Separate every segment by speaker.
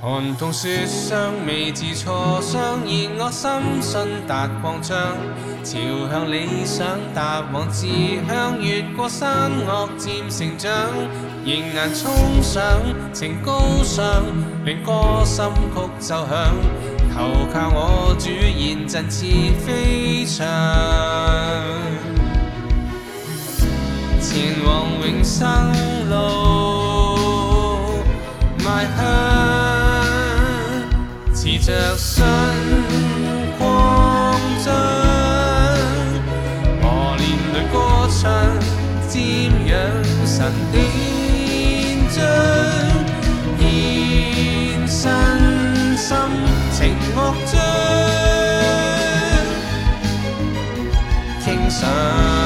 Speaker 1: 寒冬雪霜未至挫伤，然我心信达光窗，朝向理想，踏往志向，越过山岳渐成长，迎难冲上，情高尚，令歌心曲奏响，投靠我主言振翅飞翔，前往永生路。典章，現身心情樂章，傾想。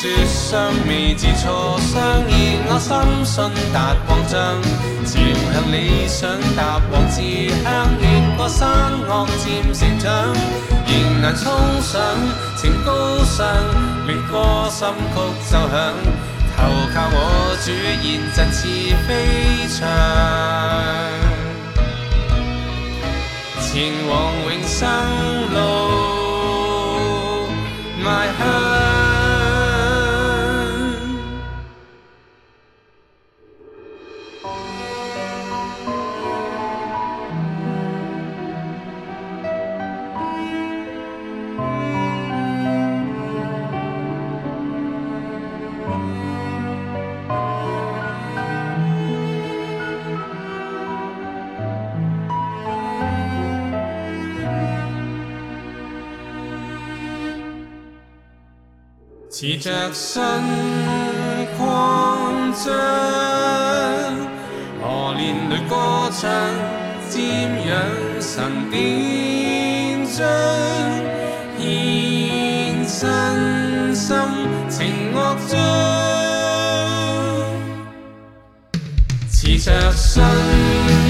Speaker 1: 说相味自错相依，我深信达擴張，朝向理想踏往志向，越過山岳漸成長，仍難衝上情高尚，越過深曲奏響，投靠我主現陣似飛翔。前往永生路，邁向。持着信，扩张。何年里歌唱，沾染神殿章，献身心，情乐章，持着信。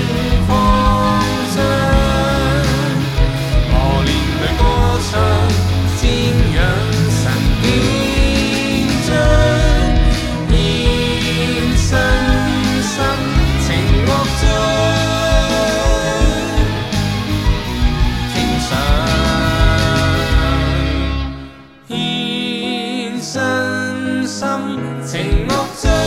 Speaker 1: 心情恶将。